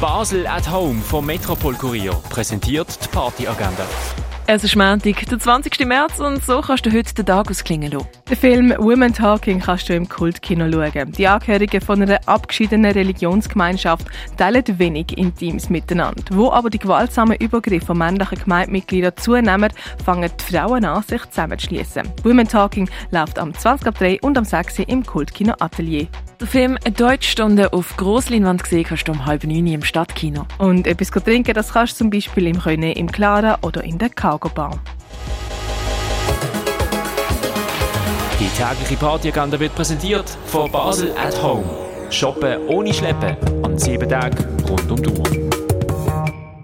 Basel at Home vom Metropol Kurier präsentiert die Partyagenda. Es ist Montag, der 20. März und so kannst du heute den Tag ausklingen lassen. Den Film Women Talking kannst du im Kultkino schauen. Die Angehörigen von einer abgeschiedenen Religionsgemeinschaft teilen wenig Intimes miteinander. Wo aber die gewaltsamen Übergriffe von männlichen Gemeindemitgliedern zunehmen, fangen die Frauen an, sich zusammenzuschließen. Women Talking läuft am 20. April und am 6. im Kultkino Atelier. Der Film «Eine Deutschstunde» auf Grossleinwand gesehen kannst du um halb neun im Stadtkino. Und etwas trinken, das kannst du zum Beispiel im René, im Clara oder in der Cargo Bar. Die tägliche Partyagenda wird präsentiert von Basel at Home. Shoppen ohne Schleppen an sieben Tagen rund um die Uhr.